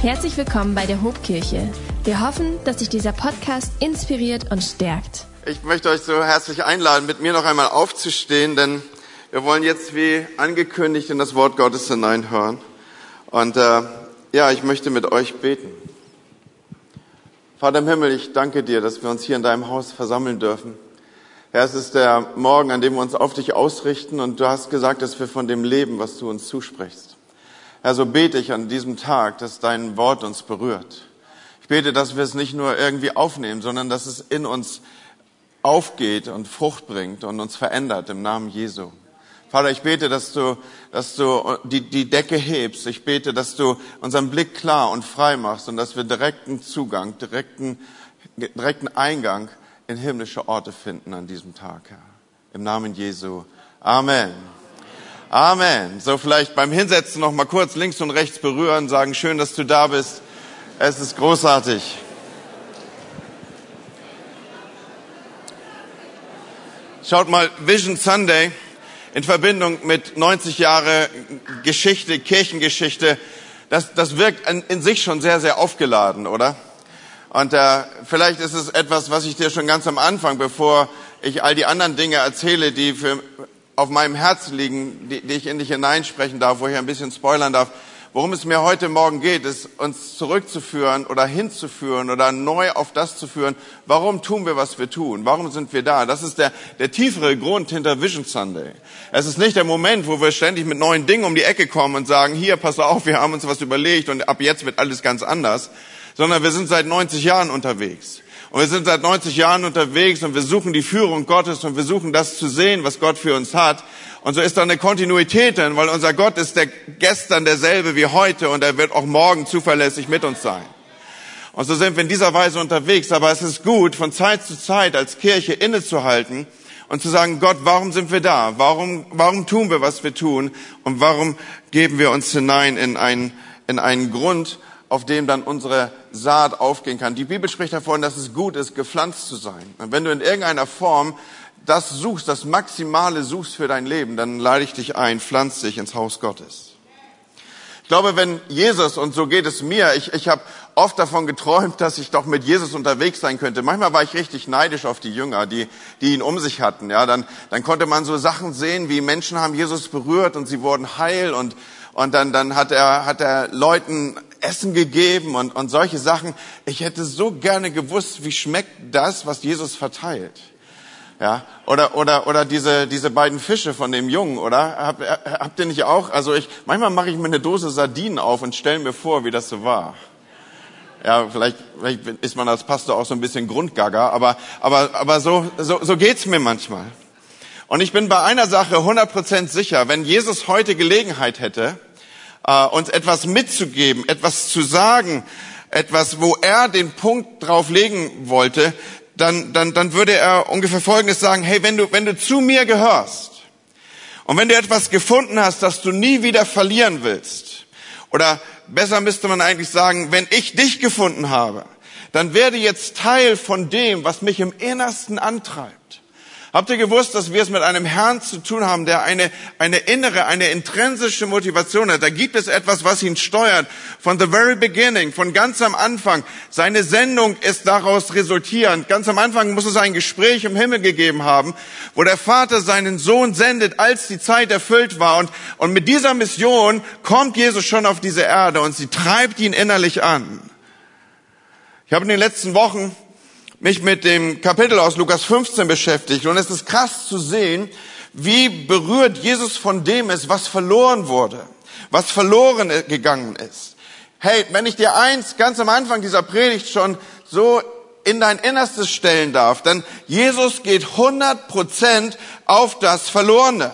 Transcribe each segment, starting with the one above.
Herzlich willkommen bei der Hobkirche. Wir hoffen, dass sich dieser Podcast inspiriert und stärkt. Ich möchte euch so herzlich einladen, mit mir noch einmal aufzustehen, denn wir wollen jetzt wie angekündigt in das Wort Gottes hineinhören. Und äh, ja, ich möchte mit euch beten. Vater im Himmel, ich danke dir, dass wir uns hier in deinem Haus versammeln dürfen. Herr, es ist der Morgen, an dem wir uns auf dich ausrichten und du hast gesagt, dass wir von dem leben, was du uns zusprichst. Herr, so bete ich an diesem Tag, dass dein Wort uns berührt. Ich bete, dass wir es nicht nur irgendwie aufnehmen, sondern dass es in uns aufgeht und Frucht bringt und uns verändert im Namen Jesu. Vater, ich bete, dass du, dass du die, die Decke hebst. Ich bete, dass du unseren Blick klar und frei machst und dass wir direkten Zugang, direkten, direkten Eingang in himmlische Orte finden an diesem Tag, Herr. Im Namen Jesu. Amen. Amen. So vielleicht beim Hinsetzen noch mal kurz links und rechts berühren, sagen, schön, dass du da bist. Es ist großartig. Schaut mal, Vision Sunday in Verbindung mit 90 Jahre Geschichte, Kirchengeschichte, das, das wirkt in, in sich schon sehr, sehr aufgeladen, oder? Und äh, vielleicht ist es etwas, was ich dir schon ganz am Anfang, bevor ich all die anderen Dinge erzähle, die für, auf meinem Herzen liegen, die, die ich in dich hineinsprechen darf, wo ich ein bisschen spoilern darf, worum es mir heute Morgen geht, ist uns zurückzuführen oder hinzuführen oder neu auf das zu führen. Warum tun wir, was wir tun? Warum sind wir da? Das ist der, der tiefere Grund hinter Vision Sunday. Es ist nicht der Moment, wo wir ständig mit neuen Dingen um die Ecke kommen und sagen, hier, pass auf, wir haben uns was überlegt und ab jetzt wird alles ganz anders, sondern wir sind seit 90 Jahren unterwegs. Und wir sind seit 90 Jahren unterwegs und wir suchen die Führung Gottes und wir suchen das zu sehen, was Gott für uns hat. Und so ist da eine Kontinuität drin, weil unser Gott ist der gestern derselbe wie heute und er wird auch morgen zuverlässig mit uns sein. Und so sind wir in dieser Weise unterwegs. Aber es ist gut, von Zeit zu Zeit als Kirche innezuhalten und zu sagen, Gott, warum sind wir da? Warum, warum tun wir, was wir tun? Und warum geben wir uns hinein in einen, in einen Grund, auf dem dann unsere Saat aufgehen kann. Die Bibel spricht davon, dass es gut ist, gepflanzt zu sein. Und wenn du in irgendeiner Form das suchst, das Maximale suchst für dein Leben, dann lade ich dich ein, pflanz dich ins Haus Gottes. Ich glaube, wenn Jesus, und so geht es mir, ich, ich habe oft davon geträumt, dass ich doch mit Jesus unterwegs sein könnte. Manchmal war ich richtig neidisch auf die Jünger, die, die ihn um sich hatten. Ja, dann, dann konnte man so Sachen sehen, wie Menschen haben Jesus berührt und sie wurden heil und, und dann, dann hat er, hat er Leuten Essen gegeben und, und solche Sachen. Ich hätte so gerne gewusst, wie schmeckt das, was Jesus verteilt. Ja, oder, oder, oder diese, diese beiden Fische von dem Jungen, oder? Hab, habt ihr nicht auch? Also ich, manchmal mache ich mir eine Dose Sardinen auf und stelle mir vor, wie das so war. Ja, vielleicht, vielleicht ist man als Pastor auch so ein bisschen Grundgagger, aber, aber, aber so, so, so geht's mir manchmal. Und ich bin bei einer Sache 100% sicher, wenn Jesus heute Gelegenheit hätte, äh, uns etwas mitzugeben, etwas zu sagen, etwas, wo er den Punkt drauf legen wollte, dann, dann, dann würde er ungefähr Folgendes sagen, hey, wenn du, wenn du zu mir gehörst und wenn du etwas gefunden hast, das du nie wieder verlieren willst, oder besser müsste man eigentlich sagen, wenn ich dich gefunden habe, dann werde jetzt Teil von dem, was mich im Innersten antreibt. Habt ihr gewusst, dass wir es mit einem Herrn zu tun haben, der eine, eine innere, eine intrinsische Motivation hat? Da gibt es etwas, was ihn steuert. Von the very beginning, von ganz am Anfang. Seine Sendung ist daraus resultierend. Ganz am Anfang muss es ein Gespräch im Himmel gegeben haben, wo der Vater seinen Sohn sendet, als die Zeit erfüllt war. Und, und mit dieser Mission kommt Jesus schon auf diese Erde und sie treibt ihn innerlich an. Ich habe in den letzten Wochen mich mit dem Kapitel aus Lukas 15 beschäftigt und es ist krass zu sehen, wie berührt Jesus von dem ist, was verloren wurde, was verloren gegangen ist. Hey, wenn ich dir eins ganz am Anfang dieser Predigt schon so in dein Innerstes stellen darf, dann Jesus geht 100 Prozent auf das Verlorene.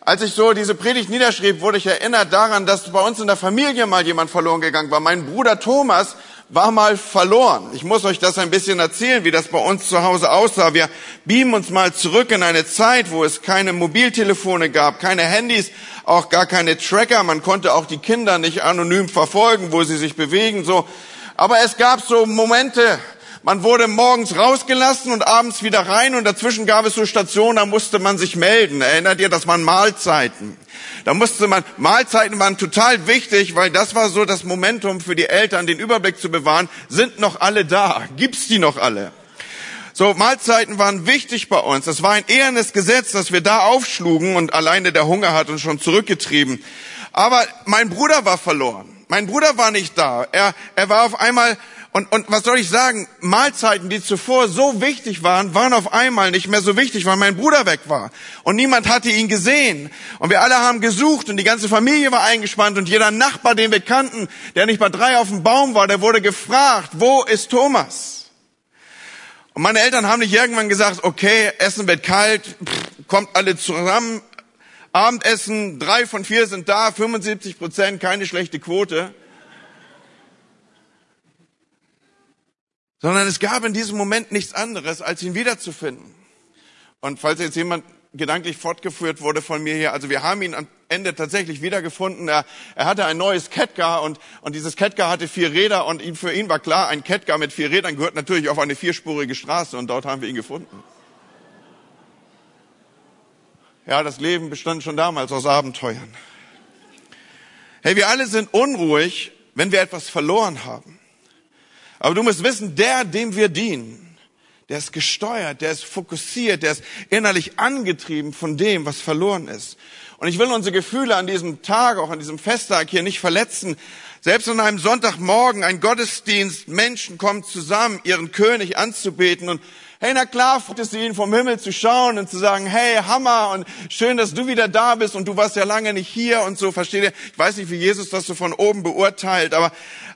Als ich so diese Predigt niederschrieb, wurde ich erinnert daran, dass bei uns in der Familie mal jemand verloren gegangen war. Mein Bruder Thomas war mal verloren. Ich muss euch das ein bisschen erzählen, wie das bei uns zu Hause aussah. Wir beamen uns mal zurück in eine Zeit, wo es keine Mobiltelefone gab, keine Handys, auch gar keine Tracker. Man konnte auch die Kinder nicht anonym verfolgen, wo sie sich bewegen, so. Aber es gab so Momente, man wurde morgens rausgelassen und abends wieder rein und dazwischen gab es so Stationen, da musste man sich melden. Erinnert ihr, das waren Mahlzeiten. Da musste man, Mahlzeiten waren total wichtig, weil das war so das Momentum für die Eltern, den Überblick zu bewahren. Sind noch alle da? Gibt's die noch alle? So, Mahlzeiten waren wichtig bei uns. Das war ein ehrenes Gesetz, dass wir da aufschlugen und alleine der Hunger hat uns schon zurückgetrieben. Aber mein Bruder war verloren. Mein Bruder war nicht da. Er, er war auf einmal und, und was soll ich sagen? Mahlzeiten, die zuvor so wichtig waren, waren auf einmal nicht mehr so wichtig, weil mein Bruder weg war. Und niemand hatte ihn gesehen. Und wir alle haben gesucht und die ganze Familie war eingespannt und jeder Nachbar, den wir kannten, der nicht bei drei auf dem Baum war, der wurde gefragt, wo ist Thomas? Und meine Eltern haben nicht irgendwann gesagt, okay, Essen wird kalt, pff, kommt alle zusammen, Abendessen, drei von vier sind da, 75 Prozent, keine schlechte Quote. Sondern es gab in diesem Moment nichts anderes, als ihn wiederzufinden. Und falls jetzt jemand gedanklich fortgeführt wurde von mir hier, also wir haben ihn am Ende tatsächlich wiedergefunden. Er, er hatte ein neues Catcar und, und dieses Catcar hatte vier Räder und ihm, für ihn war klar, ein Catcar mit vier Rädern gehört natürlich auf eine vierspurige Straße und dort haben wir ihn gefunden. Ja, das Leben bestand schon damals aus Abenteuern. Hey, wir alle sind unruhig, wenn wir etwas verloren haben. Aber du musst wissen, der, dem wir dienen, der ist gesteuert, der ist fokussiert, der ist innerlich angetrieben von dem, was verloren ist. Und ich will unsere Gefühle an diesem Tag, auch an diesem Festtag hier nicht verletzen. Selbst an einem Sonntagmorgen, ein Gottesdienst, Menschen kommen zusammen, ihren König anzubeten und Hey, na klar, freut es ihn vom Himmel zu schauen und zu sagen, hey, Hammer und schön, dass du wieder da bist und du warst ja lange nicht hier und so, versteht ihr? Ich weiß nicht, wie Jesus das so von oben beurteilt, aber,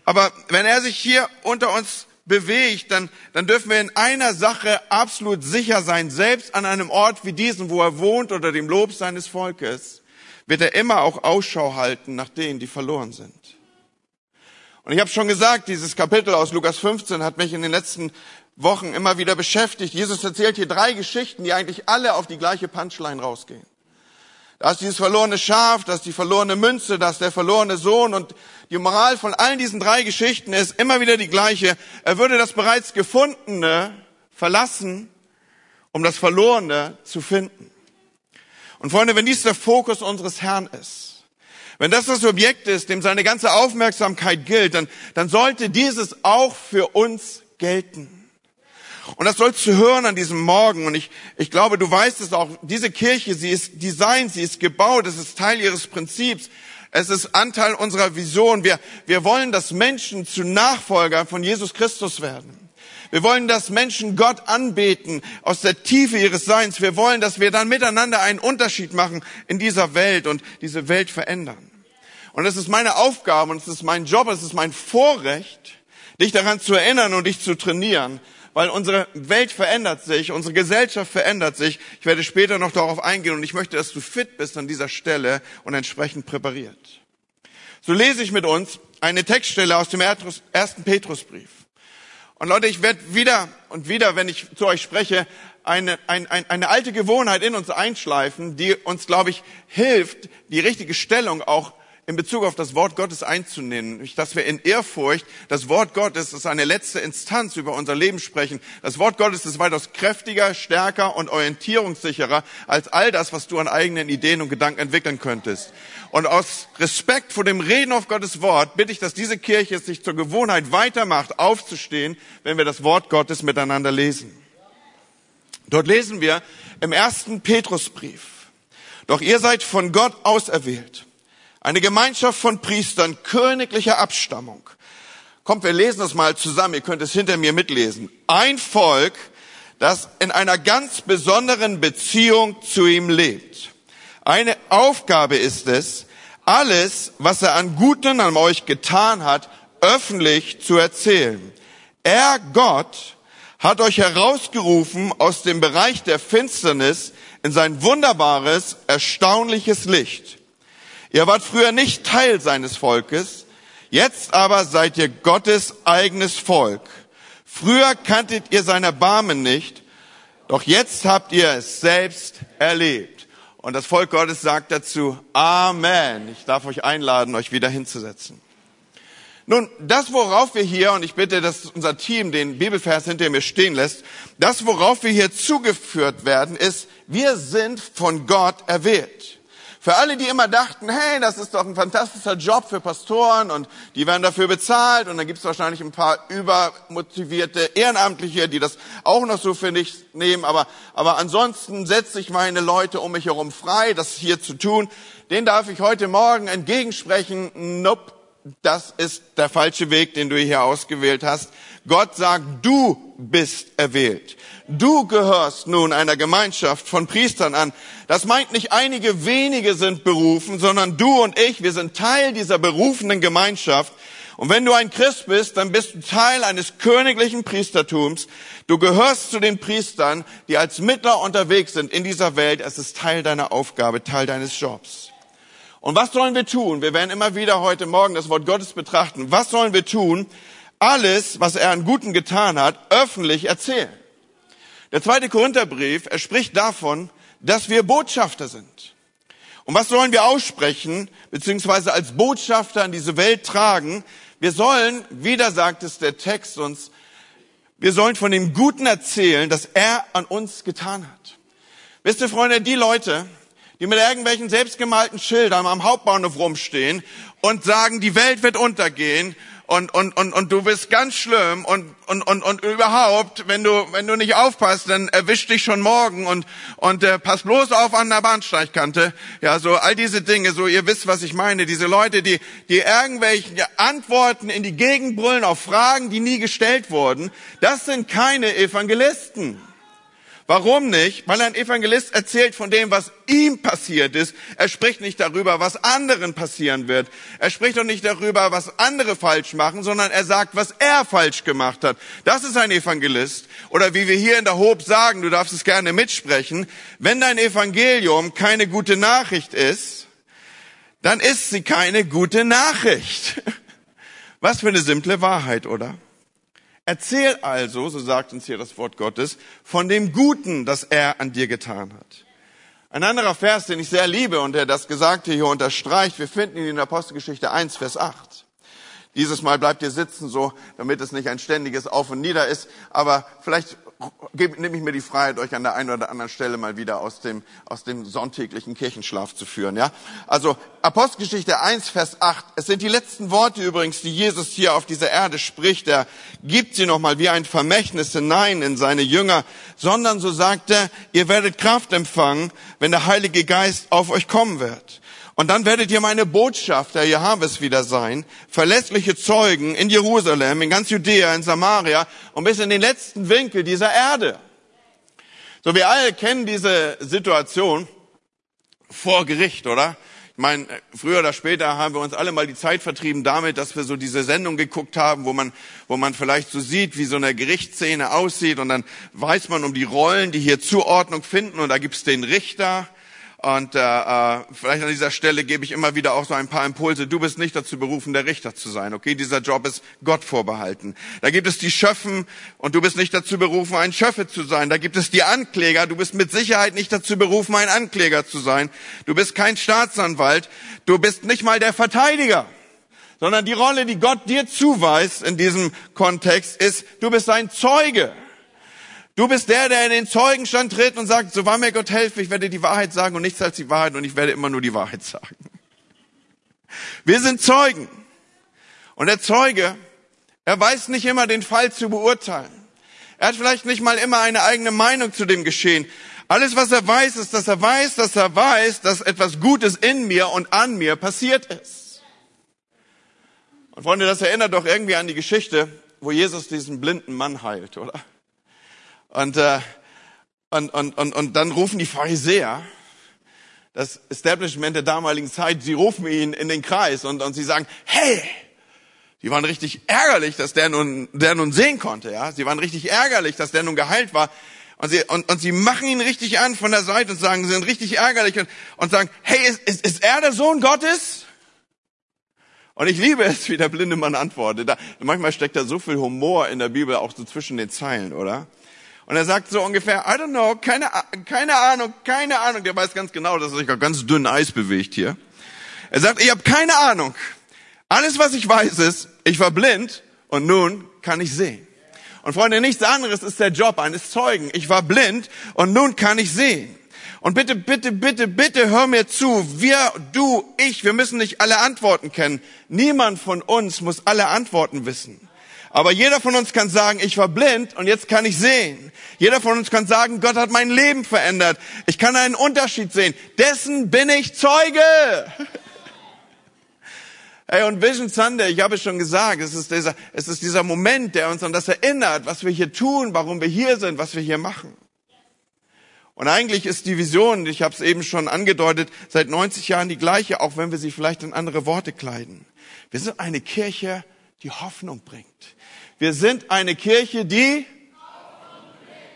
aber wenn er sich hier unter uns bewegt, dann, dann dürfen wir in einer Sache absolut sicher sein, selbst an einem Ort wie diesem, wo er wohnt, unter dem Lob seines Volkes, wird er immer auch Ausschau halten nach denen, die verloren sind. Und ich habe schon gesagt, dieses Kapitel aus Lukas 15 hat mich in den letzten Wochen immer wieder beschäftigt. Jesus erzählt hier drei Geschichten, die eigentlich alle auf die gleiche Punchline rausgehen. Da ist dieses verlorene Schaf, da ist die verlorene Münze, da ist der verlorene Sohn und die Moral von allen diesen drei Geschichten ist immer wieder die gleiche. Er würde das bereits Gefundene verlassen, um das Verlorene zu finden. Und Freunde, wenn dies der Fokus unseres Herrn ist, wenn das das Objekt ist, dem seine ganze Aufmerksamkeit gilt, dann, dann sollte dieses auch für uns gelten. Und das sollst du hören an diesem Morgen. Und ich, ich glaube, du weißt es auch. Diese Kirche, sie ist designt, sie ist gebaut, es ist Teil ihres Prinzips. Es ist Anteil unserer Vision. Wir, wir wollen, dass Menschen zu Nachfolger von Jesus Christus werden. Wir wollen, dass Menschen Gott anbeten aus der Tiefe ihres Seins. Wir wollen, dass wir dann miteinander einen Unterschied machen in dieser Welt und diese Welt verändern. Und es ist meine Aufgabe und es ist mein Job, es ist mein Vorrecht, dich daran zu erinnern und dich zu trainieren, weil unsere Welt verändert sich, unsere Gesellschaft verändert sich. Ich werde später noch darauf eingehen und ich möchte, dass du fit bist an dieser Stelle und entsprechend präpariert. So lese ich mit uns eine Textstelle aus dem ersten Petrusbrief. Und Leute, ich werde wieder und wieder, wenn ich zu euch spreche, eine, eine, eine alte Gewohnheit in uns einschleifen, die uns, glaube ich, hilft, die richtige Stellung auch in Bezug auf das Wort Gottes einzunehmen, dass wir in Ehrfurcht das Wort Gottes ist eine letzte Instanz über unser Leben sprechen. Das Wort Gottes ist weitaus kräftiger, stärker und orientierungssicherer als all das, was du an eigenen Ideen und Gedanken entwickeln könntest. Und aus Respekt vor dem Reden auf Gottes Wort bitte ich, dass diese Kirche es sich zur Gewohnheit weitermacht, aufzustehen, wenn wir das Wort Gottes miteinander lesen. Dort lesen wir im ersten Petrusbrief. Doch ihr seid von Gott auserwählt eine Gemeinschaft von Priestern königlicher Abstammung. Kommt, wir lesen das mal zusammen. Ihr könnt es hinter mir mitlesen. Ein Volk, das in einer ganz besonderen Beziehung zu ihm lebt. Eine Aufgabe ist es, alles, was er an Guten an euch getan hat, öffentlich zu erzählen. Er, Gott, hat euch herausgerufen aus dem Bereich der Finsternis in sein wunderbares, erstaunliches Licht. Ihr wart früher nicht Teil seines Volkes, jetzt aber seid ihr Gottes eigenes Volk. Früher kanntet ihr seine Barmen nicht, doch jetzt habt ihr es selbst erlebt. Und das Volk Gottes sagt dazu, Amen. Ich darf euch einladen, euch wieder hinzusetzen. Nun, das, worauf wir hier, und ich bitte, dass unser Team den Bibelvers hinter mir stehen lässt, das, worauf wir hier zugeführt werden, ist, wir sind von Gott erwählt. Für alle, die immer dachten, hey, das ist doch ein fantastischer Job für Pastoren und die werden dafür bezahlt und dann gibt es wahrscheinlich ein paar übermotivierte Ehrenamtliche, die das auch noch so für nicht nehmen, aber, aber ansonsten setze ich meine Leute um mich herum frei, das hier zu tun. Den darf ich heute Morgen entgegensprechen, nope, das ist der falsche Weg, den du hier ausgewählt hast. Gott sagt, du bist erwählt. Du gehörst nun einer Gemeinschaft von Priestern an. Das meint nicht einige wenige sind berufen, sondern du und ich, wir sind Teil dieser berufenen Gemeinschaft. Und wenn du ein Christ bist, dann bist du Teil eines königlichen Priestertums. Du gehörst zu den Priestern, die als Mittler unterwegs sind in dieser Welt. Es ist Teil deiner Aufgabe, Teil deines Jobs. Und was sollen wir tun? Wir werden immer wieder heute Morgen das Wort Gottes betrachten. Was sollen wir tun? Alles, was er an Guten getan hat, öffentlich erzählen. Der zweite Korintherbrief, er spricht davon, dass wir Botschafter sind. Und was sollen wir aussprechen, beziehungsweise als Botschafter in diese Welt tragen? Wir sollen, wieder sagt es der Text uns, wir sollen von dem Guten erzählen, das er an uns getan hat. Wisst ihr, Freunde, die Leute, die mit irgendwelchen selbstgemalten Schildern am Hauptbahnhof rumstehen und sagen, die Welt wird untergehen und, und, und, und du bist ganz schlimm und, und, und, und überhaupt, wenn du, wenn du nicht aufpasst, dann erwischt dich schon morgen und, und äh, pass bloß auf an der Bahnsteigkante. Ja, so all diese Dinge, so ihr wisst, was ich meine. Diese Leute, die, die irgendwelche Antworten in die Gegend brüllen auf Fragen, die nie gestellt wurden, das sind keine Evangelisten. Warum nicht? Weil ein Evangelist erzählt von dem, was ihm passiert ist. Er spricht nicht darüber, was anderen passieren wird. Er spricht auch nicht darüber, was andere falsch machen, sondern er sagt, was er falsch gemacht hat. Das ist ein Evangelist. Oder wie wir hier in der Hob sagen, du darfst es gerne mitsprechen, wenn dein Evangelium keine gute Nachricht ist, dann ist sie keine gute Nachricht. Was für eine simple Wahrheit, oder? Erzähl also, so sagt uns hier das Wort Gottes, von dem Guten, das er an dir getan hat. Ein anderer Vers, den ich sehr liebe und der das Gesagte hier unterstreicht, wir finden ihn in der Apostelgeschichte 1, Vers 8. Dieses Mal bleibt ihr sitzen so, damit es nicht ein ständiges Auf und Nieder ist, aber vielleicht nehme ich mir die Freiheit, euch an der einen oder anderen Stelle mal wieder aus dem, aus dem sonntäglichen Kirchenschlaf zu führen. Ja? Also Apostelgeschichte 1, Vers 8. Es sind die letzten Worte übrigens, die Jesus hier auf dieser Erde spricht. Er gibt sie nochmal wie ein Vermächtnis hinein in seine Jünger, sondern so sagt er, ihr werdet Kraft empfangen, wenn der Heilige Geist auf euch kommen wird. Und dann werdet ihr meine Botschafter, es wieder sein, verlässliche Zeugen in Jerusalem, in ganz Judäa, in Samaria und bis in den letzten Winkel dieser Erde. So, wir alle kennen diese Situation vor Gericht, oder? Ich meine, früher oder später haben wir uns alle mal die Zeit vertrieben damit, dass wir so diese Sendung geguckt haben, wo man, wo man vielleicht so sieht, wie so eine Gerichtsszene aussieht und dann weiß man um die Rollen, die hier Zuordnung finden und da gibt's den Richter, und äh, äh, vielleicht an dieser Stelle gebe ich immer wieder auch so ein paar Impulse. Du bist nicht dazu berufen, der Richter zu sein. Okay, dieser Job ist Gott vorbehalten. Da gibt es die Schöffen und du bist nicht dazu berufen, ein Schöffe zu sein. Da gibt es die Ankläger. Du bist mit Sicherheit nicht dazu berufen, ein Ankläger zu sein. Du bist kein Staatsanwalt. Du bist nicht mal der Verteidiger. Sondern die Rolle, die Gott dir zuweist in diesem Kontext, ist, du bist ein Zeuge. Du bist der, der in den Zeugenstand tritt und sagt, so wahr mir Gott helfe, ich werde die Wahrheit sagen und nichts als die Wahrheit und ich werde immer nur die Wahrheit sagen. Wir sind Zeugen. Und der Zeuge, er weiß nicht immer den Fall zu beurteilen. Er hat vielleicht nicht mal immer eine eigene Meinung zu dem Geschehen. Alles, was er weiß, ist, dass er weiß, dass er weiß, dass etwas Gutes in mir und an mir passiert ist. Und Freunde, das erinnert doch irgendwie an die Geschichte, wo Jesus diesen blinden Mann heilt, oder? Und, äh, und, und, und, und dann rufen die Pharisäer, das Establishment der damaligen Zeit, sie rufen ihn in den Kreis und, und sie sagen, hey, die waren richtig ärgerlich, dass der nun, der nun sehen konnte, ja. Sie waren richtig ärgerlich, dass der nun geheilt war. Und sie, und, und sie machen ihn richtig an von der Seite und sagen, sie sind richtig ärgerlich und, und sagen, hey, ist, ist, ist er der Sohn Gottes? Und ich liebe es, wie der blinde Mann antwortet. Da, manchmal steckt da so viel Humor in der Bibel auch so zwischen den Zeilen, oder? Und er sagt so ungefähr, I don't know, keine, keine Ahnung, keine Ahnung. Der weiß ganz genau, dass er sich auf ganz dünnem Eis bewegt hier. Er sagt, ich habe keine Ahnung. Alles, was ich weiß, ist, ich war blind und nun kann ich sehen. Und Freunde, nichts anderes ist der Job eines Zeugen. Ich war blind und nun kann ich sehen. Und bitte, bitte, bitte, bitte hör mir zu. Wir, du, ich, wir müssen nicht alle Antworten kennen. Niemand von uns muss alle Antworten wissen. Aber jeder von uns kann sagen, ich war blind und jetzt kann ich sehen. Jeder von uns kann sagen, Gott hat mein Leben verändert. Ich kann einen Unterschied sehen. Dessen bin ich Zeuge. Hey, und Vision Sunday, ich habe es schon gesagt, es ist, dieser, es ist dieser Moment, der uns an das erinnert, was wir hier tun, warum wir hier sind, was wir hier machen. Und eigentlich ist die Vision, ich habe es eben schon angedeutet, seit 90 Jahren die gleiche, auch wenn wir sie vielleicht in andere Worte kleiden. Wir sind eine Kirche, die Hoffnung bringt. Wir sind eine Kirche, die...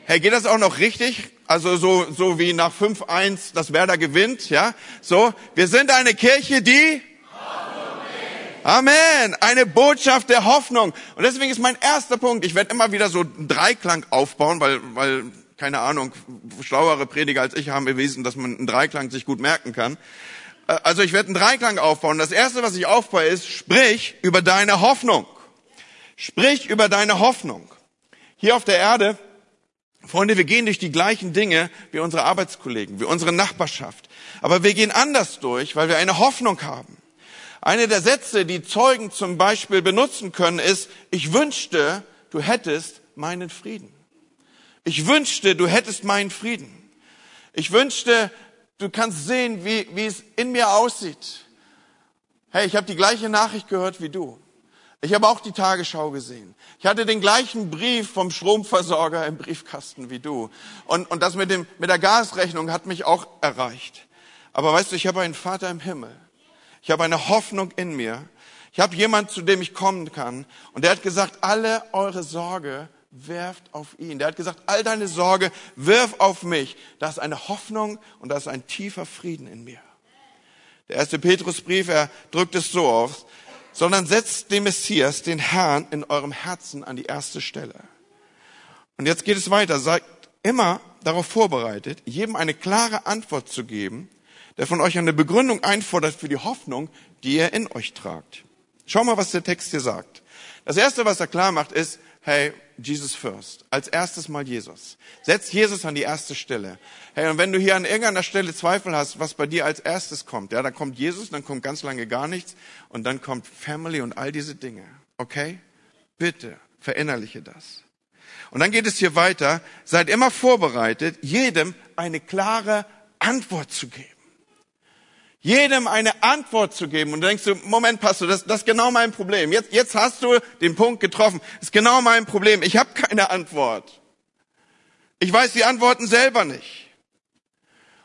Hey, geht das auch noch richtig? Also so, so wie nach 5-1 das Werder gewinnt, ja? So, wir sind eine Kirche, die Amen. Eine Botschaft der Hoffnung. Und deswegen ist mein erster Punkt, ich werde immer wieder so einen Dreiklang aufbauen, weil, weil, keine Ahnung, schlauere Prediger als ich haben bewiesen, dass man einen Dreiklang sich gut merken kann. Äh, also ich werde einen Dreiklang aufbauen. Das erste, was ich aufbaue, ist, sprich über deine Hoffnung. Sprich über deine Hoffnung. Hier auf der Erde, Freunde, wir gehen durch die gleichen Dinge wie unsere Arbeitskollegen, wie unsere Nachbarschaft. Aber wir gehen anders durch, weil wir eine Hoffnung haben. Eine der Sätze, die Zeugen zum Beispiel benutzen können, ist, ich wünschte, du hättest meinen Frieden. Ich wünschte, du hättest meinen Frieden. Ich wünschte, du kannst sehen, wie, wie es in mir aussieht. Hey, ich habe die gleiche Nachricht gehört wie du. Ich habe auch die Tagesschau gesehen. Ich hatte den gleichen Brief vom Stromversorger im Briefkasten wie du. Und, und das mit, dem, mit der Gasrechnung hat mich auch erreicht. Aber weißt du, ich habe einen Vater im Himmel ich habe eine Hoffnung in mir. Ich habe jemand, zu dem ich kommen kann. Und der hat gesagt, alle eure Sorge werft auf ihn. Der hat gesagt, all deine Sorge wirf auf mich. Da ist eine Hoffnung und da ist ein tiefer Frieden in mir. Der erste Petrusbrief, er drückt es so aus, sondern setzt den Messias, den Herrn, in eurem Herzen an die erste Stelle. Und jetzt geht es weiter. Seid immer darauf vorbereitet, jedem eine klare Antwort zu geben, der von euch eine Begründung einfordert für die Hoffnung, die ihr in euch tragt. Schau mal, was der Text hier sagt. Das erste, was er klar macht, ist, hey, Jesus first. Als erstes mal Jesus. Setz Jesus an die erste Stelle. Hey, und wenn du hier an irgendeiner Stelle Zweifel hast, was bei dir als erstes kommt, ja, dann kommt Jesus, dann kommt ganz lange gar nichts und dann kommt Family und all diese Dinge. Okay? Bitte, verinnerliche das. Und dann geht es hier weiter. Seid immer vorbereitet, jedem eine klare Antwort zu geben jedem eine Antwort zu geben. Und du denkst du, Moment, Pastor, das, das ist genau mein Problem. Jetzt, jetzt hast du den Punkt getroffen. Das ist genau mein Problem. Ich habe keine Antwort. Ich weiß die Antworten selber nicht.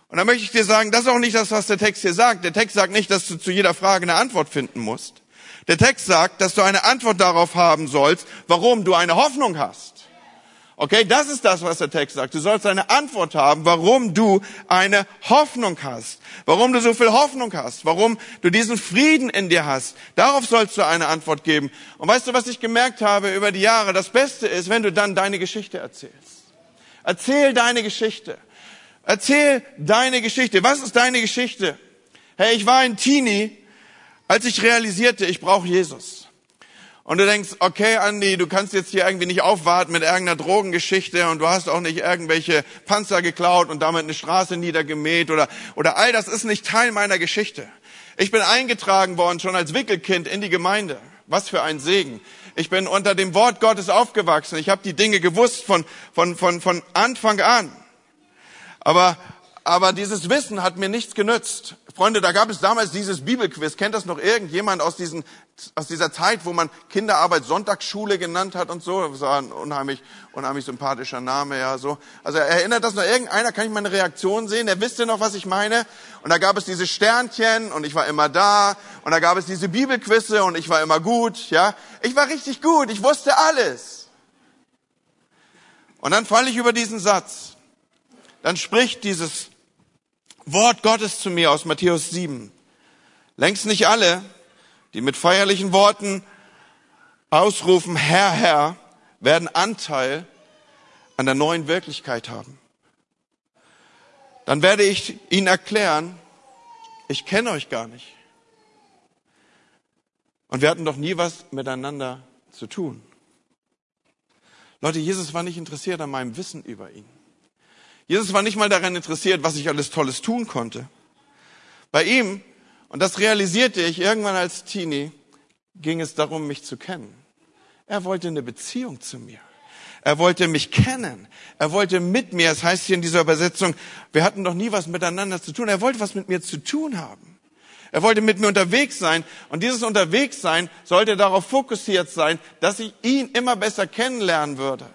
Und da möchte ich dir sagen, das ist auch nicht das, was der Text hier sagt. Der Text sagt nicht, dass du zu jeder Frage eine Antwort finden musst. Der Text sagt, dass du eine Antwort darauf haben sollst, warum du eine Hoffnung hast. Okay, das ist das, was der Text sagt. Du sollst eine Antwort haben, warum du eine Hoffnung hast. Warum du so viel Hoffnung hast. Warum du diesen Frieden in dir hast. Darauf sollst du eine Antwort geben. Und weißt du, was ich gemerkt habe über die Jahre? Das Beste ist, wenn du dann deine Geschichte erzählst. Erzähl deine Geschichte. Erzähl deine Geschichte. Was ist deine Geschichte? Hey, ich war ein Teenie, als ich realisierte, ich brauche Jesus. Und du denkst, okay, Andi, du kannst jetzt hier irgendwie nicht aufwarten mit irgendeiner Drogengeschichte und du hast auch nicht irgendwelche Panzer geklaut und damit eine Straße niedergemäht oder, oder all das ist nicht Teil meiner Geschichte. Ich bin eingetragen worden schon als Wickelkind in die Gemeinde. Was für ein Segen. Ich bin unter dem Wort Gottes aufgewachsen. Ich habe die Dinge gewusst von, von, von, von Anfang an. Aber aber dieses Wissen hat mir nichts genützt. Freunde, da gab es damals dieses Bibelquiz. Kennt das noch irgendjemand aus, diesen, aus dieser Zeit, wo man Kinderarbeit Sonntagsschule genannt hat und so? Das war ein unheimlich, unheimlich sympathischer Name, ja, so. Also erinnert das noch irgendeiner? Kann ich meine Reaktion sehen? Der wisst ihr noch, was ich meine? Und da gab es diese Sternchen und ich war immer da. Und da gab es diese Bibelquizze und ich war immer gut, ja. Ich war richtig gut. Ich wusste alles. Und dann falle ich über diesen Satz. Dann spricht dieses Wort Gottes zu mir aus Matthäus 7. Längst nicht alle, die mit feierlichen Worten ausrufen, Herr, Herr, werden Anteil an der neuen Wirklichkeit haben. Dann werde ich ihnen erklären, ich kenne euch gar nicht. Und wir hatten doch nie was miteinander zu tun. Leute, Jesus war nicht interessiert an meinem Wissen über ihn. Jesus war nicht mal daran interessiert, was ich alles Tolles tun konnte. Bei ihm, und das realisierte ich irgendwann als Teenie, ging es darum, mich zu kennen. Er wollte eine Beziehung zu mir. Er wollte mich kennen. Er wollte mit mir, das heißt hier in dieser Übersetzung, wir hatten noch nie was miteinander zu tun. Er wollte was mit mir zu tun haben. Er wollte mit mir unterwegs sein. Und dieses Unterwegssein sollte darauf fokussiert sein, dass ich ihn immer besser kennenlernen würde.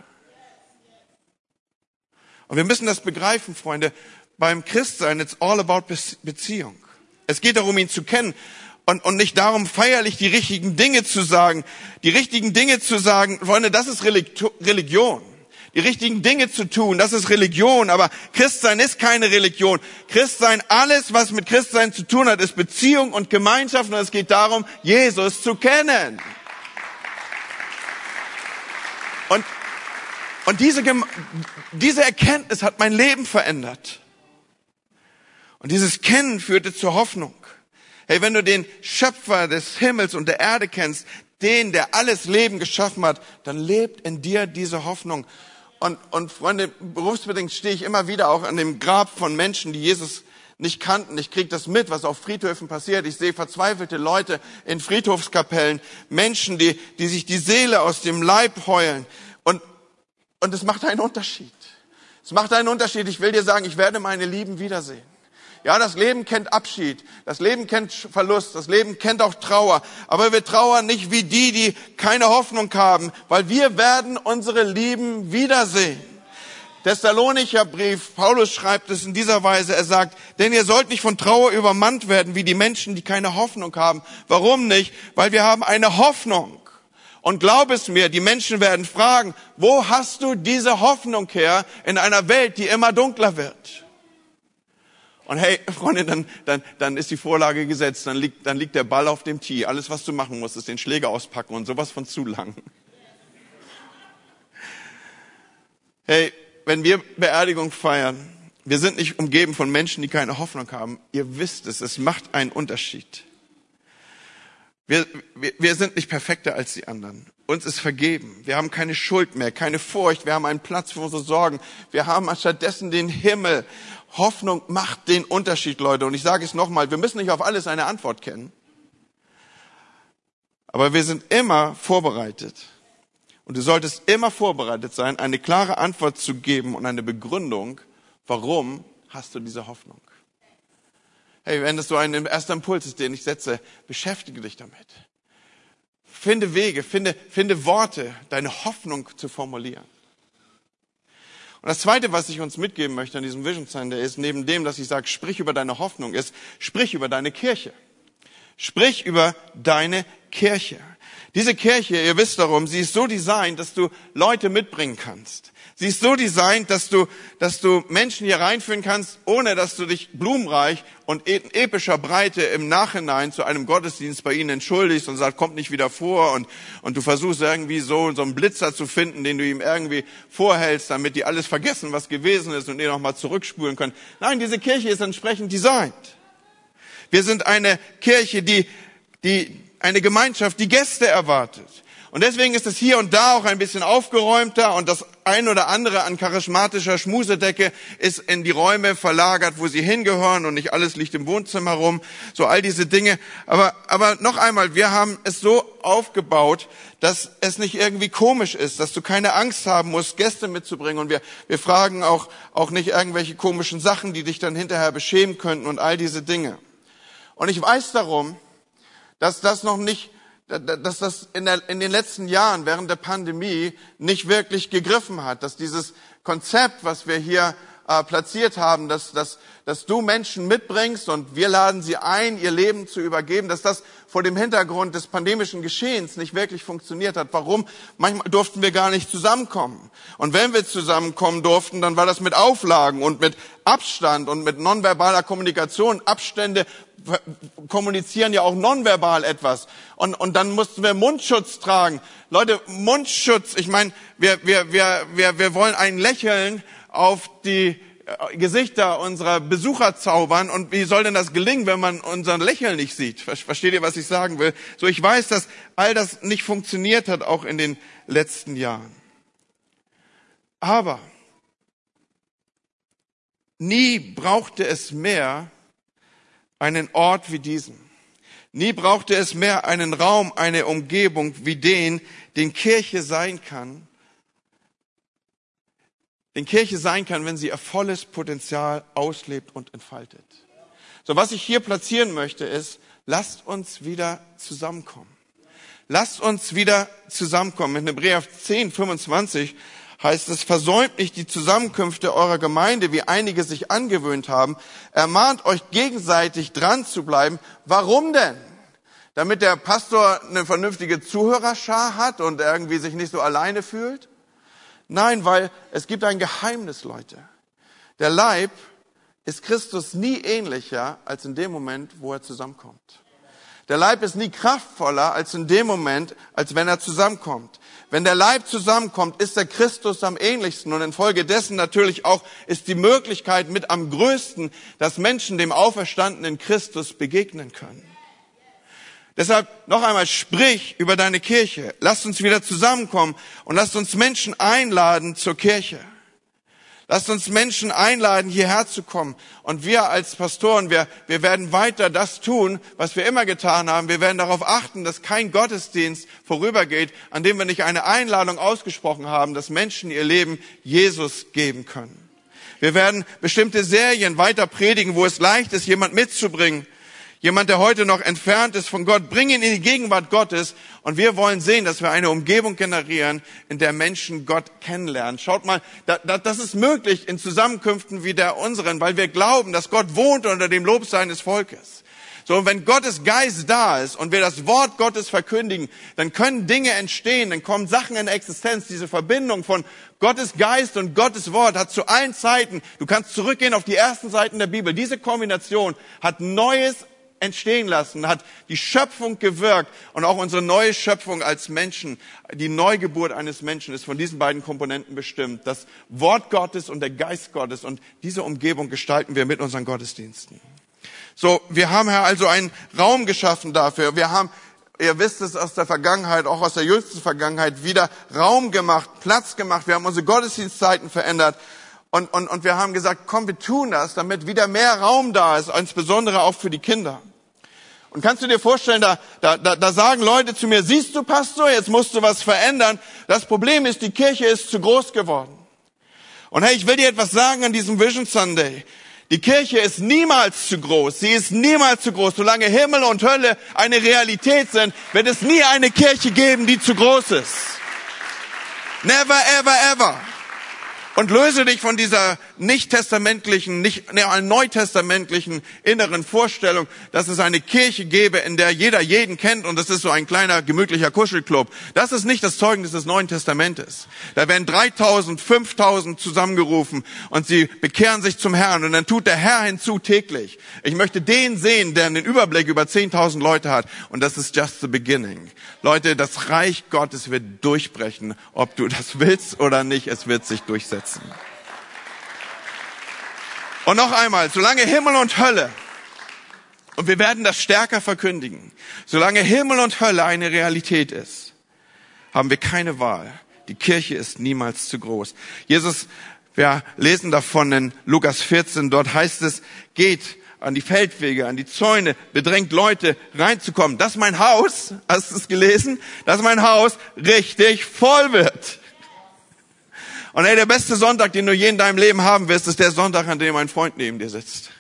Und wir müssen das begreifen, Freunde. Beim Christsein, it's all about Beziehung. Es geht darum, ihn zu kennen und, und nicht darum, feierlich die richtigen Dinge zu sagen. Die richtigen Dinge zu sagen, Freunde, das ist Religion. Die richtigen Dinge zu tun, das ist Religion. Aber Christsein ist keine Religion. Christsein, alles, was mit Christsein zu tun hat, ist Beziehung und Gemeinschaft. Und es geht darum, Jesus zu kennen. Und, und diese, diese Erkenntnis hat mein Leben verändert. Und dieses Kennen führte zur Hoffnung. Hey, wenn du den Schöpfer des Himmels und der Erde kennst, den, der alles Leben geschaffen hat, dann lebt in dir diese Hoffnung. Und, und Freunde, berufsbedingt stehe ich immer wieder auch an dem Grab von Menschen, die Jesus nicht kannten. Ich kriege das mit, was auf Friedhöfen passiert. Ich sehe verzweifelte Leute in Friedhofskapellen, Menschen, die, die sich die Seele aus dem Leib heulen. Und, und es macht einen Unterschied. Es macht einen Unterschied. Ich will dir sagen, ich werde meine Lieben wiedersehen. Ja, das Leben kennt Abschied, das Leben kennt Verlust, das Leben kennt auch Trauer. Aber wir trauern nicht wie die, die keine Hoffnung haben, weil wir werden unsere Lieben wiedersehen. Thessalonicher Brief, Paulus schreibt es in dieser Weise, er sagt, denn ihr sollt nicht von Trauer übermannt werden wie die Menschen, die keine Hoffnung haben. Warum nicht? Weil wir haben eine Hoffnung. Und glaub es mir, die Menschen werden fragen, wo hast du diese Hoffnung her in einer Welt, die immer dunkler wird? Und hey, Freunde, dann, dann, dann ist die Vorlage gesetzt, dann liegt, dann liegt der Ball auf dem Tee. Alles, was du machen musst, ist den Schläger auspacken und sowas von zu lang. Hey, wenn wir Beerdigung feiern, wir sind nicht umgeben von Menschen, die keine Hoffnung haben. Ihr wisst es, es macht einen Unterschied. Wir, wir, wir sind nicht perfekter als die anderen. Uns ist vergeben. Wir haben keine Schuld mehr, keine Furcht. Wir haben einen Platz für unsere Sorgen. Wir haben stattdessen den Himmel. Hoffnung macht den Unterschied, Leute. Und ich sage es nochmal, wir müssen nicht auf alles eine Antwort kennen. Aber wir sind immer vorbereitet. Und du solltest immer vorbereitet sein, eine klare Antwort zu geben und eine Begründung, warum hast du diese Hoffnung. Hey, wenn das so ein erster Impuls ist, den ich setze, beschäftige dich damit. Finde Wege, finde, finde Worte, deine Hoffnung zu formulieren. Und das Zweite, was ich uns mitgeben möchte an diesem Vision Center ist, neben dem, dass ich sage, sprich über deine Hoffnung, ist, sprich über deine Kirche. Sprich über deine Kirche. Diese Kirche, ihr wisst darum, sie ist so designt, dass du Leute mitbringen kannst. Sie ist so designt, dass du, dass du Menschen hier reinführen kannst, ohne dass du dich blumenreich und in epischer Breite im Nachhinein zu einem Gottesdienst bei ihnen entschuldigst und sagst, kommt nicht wieder vor und, und du versuchst irgendwie so, so einen Blitzer zu finden, den du ihm irgendwie vorhältst, damit die alles vergessen, was gewesen ist und ihr nochmal zurückspulen können. Nein, diese Kirche ist entsprechend designt. Wir sind eine Kirche, die, die, eine Gemeinschaft, die Gäste erwartet. Und deswegen ist es hier und da auch ein bisschen aufgeräumter und das ein oder andere an charismatischer Schmusedecke ist in die Räume verlagert, wo sie hingehören und nicht alles liegt im Wohnzimmer rum. So all diese Dinge. Aber, aber noch einmal, wir haben es so aufgebaut, dass es nicht irgendwie komisch ist, dass du keine Angst haben musst, Gäste mitzubringen. Und wir, wir fragen auch, auch nicht irgendwelche komischen Sachen, die dich dann hinterher beschämen könnten und all diese Dinge. Und ich weiß darum, dass das noch nicht dass das in, der, in, den letzten Jahren während der Pandemie nicht wirklich gegriffen hat, dass dieses Konzept, was wir hier äh, platziert haben, dass, dass, dass du Menschen mitbringst und wir laden sie ein, ihr Leben zu übergeben, dass das vor dem Hintergrund des pandemischen Geschehens nicht wirklich funktioniert hat. Warum? Manchmal durften wir gar nicht zusammenkommen. Und wenn wir zusammenkommen durften, dann war das mit Auflagen und mit Abstand und mit nonverbaler Kommunikation. Abstände kommunizieren ja auch nonverbal etwas. Und, und dann mussten wir Mundschutz tragen. Leute, Mundschutz, ich meine, wir, wir, wir, wir, wir wollen ein Lächeln auf die äh, Gesichter unserer Besucher zaubern und wie soll denn das gelingen, wenn man unseren Lächeln nicht sieht? Versteht ihr, was ich sagen will? So, ich weiß, dass all das nicht funktioniert hat, auch in den letzten Jahren. Aber nie brauchte es mehr einen Ort wie diesen. Nie brauchte es mehr einen Raum, eine Umgebung wie den, den Kirche sein kann, den Kirche sein kann, wenn sie ihr volles Potenzial auslebt und entfaltet. So, was ich hier platzieren möchte, ist, lasst uns wieder zusammenkommen. Lasst uns wieder zusammenkommen. In Hebräer 10, 25 heißt es, versäumt nicht die Zusammenkünfte eurer Gemeinde, wie einige sich angewöhnt haben. Ermahnt euch gegenseitig dran zu bleiben. Warum denn? Damit der Pastor eine vernünftige Zuhörerschar hat und irgendwie sich nicht so alleine fühlt? Nein, weil es gibt ein Geheimnis, Leute. Der Leib ist Christus nie ähnlicher als in dem Moment, wo er zusammenkommt. Der Leib ist nie kraftvoller als in dem Moment, als wenn er zusammenkommt. Wenn der Leib zusammenkommt, ist der Christus am ähnlichsten und infolgedessen natürlich auch ist die Möglichkeit mit am größten, dass Menschen dem auferstandenen Christus begegnen können. Deshalb noch einmal, sprich über deine Kirche. Lasst uns wieder zusammenkommen und lasst uns Menschen einladen zur Kirche. Lasst uns Menschen einladen, hierher zu kommen. Und wir als Pastoren, wir, wir werden weiter das tun, was wir immer getan haben. Wir werden darauf achten, dass kein Gottesdienst vorübergeht, an dem wir nicht eine Einladung ausgesprochen haben, dass Menschen ihr Leben Jesus geben können. Wir werden bestimmte Serien weiter predigen, wo es leicht ist, jemand mitzubringen, Jemand, der heute noch entfernt ist von Gott, bring ihn in die Gegenwart Gottes. Und wir wollen sehen, dass wir eine Umgebung generieren, in der Menschen Gott kennenlernen. Schaut mal, das ist möglich in Zusammenkünften wie der unseren, weil wir glauben, dass Gott wohnt unter dem Lob seines Volkes. So, und wenn Gottes Geist da ist und wir das Wort Gottes verkündigen, dann können Dinge entstehen, dann kommen Sachen in Existenz. Diese Verbindung von Gottes Geist und Gottes Wort hat zu allen Zeiten, du kannst zurückgehen auf die ersten Seiten der Bibel, diese Kombination hat Neues entstehen lassen, hat die Schöpfung gewirkt und auch unsere neue Schöpfung als Menschen, die Neugeburt eines Menschen ist von diesen beiden Komponenten bestimmt. Das Wort Gottes und der Geist Gottes und diese Umgebung gestalten wir mit unseren Gottesdiensten. So, wir haben hier also einen Raum geschaffen dafür. Wir haben, ihr wisst es aus der Vergangenheit, auch aus der jüngsten Vergangenheit, wieder Raum gemacht, Platz gemacht. Wir haben unsere Gottesdienstzeiten verändert. Und, und, und wir haben gesagt, komm, wir tun das, damit wieder mehr Raum da ist, insbesondere auch für die Kinder. Und kannst du dir vorstellen, da, da, da, da sagen Leute zu mir, siehst du, Pastor, jetzt musst du was verändern. Das Problem ist, die Kirche ist zu groß geworden. Und hey, ich will dir etwas sagen an diesem Vision Sunday. Die Kirche ist niemals zu groß. Sie ist niemals zu groß. Solange Himmel und Hölle eine Realität sind, wird es nie eine Kirche geben, die zu groß ist. Never, ever, ever und löse dich von dieser nicht testamentlichen, nicht ne, neutestamentlichen inneren Vorstellung, dass es eine Kirche gäbe, in der jeder jeden kennt und das ist so ein kleiner gemütlicher Kuschelclub. Das ist nicht das Zeugnis des Neuen Testamentes. Da werden 3000, 5000 zusammengerufen und sie bekehren sich zum Herrn und dann tut der Herr hinzu täglich. Ich möchte den sehen, der einen Überblick über 10.000 Leute hat und das ist just the beginning. Leute, das Reich Gottes wird durchbrechen, ob du das willst oder nicht, es wird sich durchsetzen setzen. Und noch einmal, solange Himmel und Hölle, und wir werden das stärker verkündigen, solange Himmel und Hölle eine Realität ist, haben wir keine Wahl. Die Kirche ist niemals zu groß. Jesus, wir lesen davon in Lukas 14, dort heißt es, geht an die Feldwege, an die Zäune, bedrängt Leute reinzukommen, dass mein Haus, hast du es gelesen, dass mein Haus richtig voll wird. Und hey, der beste Sonntag, den du je in deinem Leben haben wirst, ist der Sonntag, an dem ein Freund neben dir sitzt.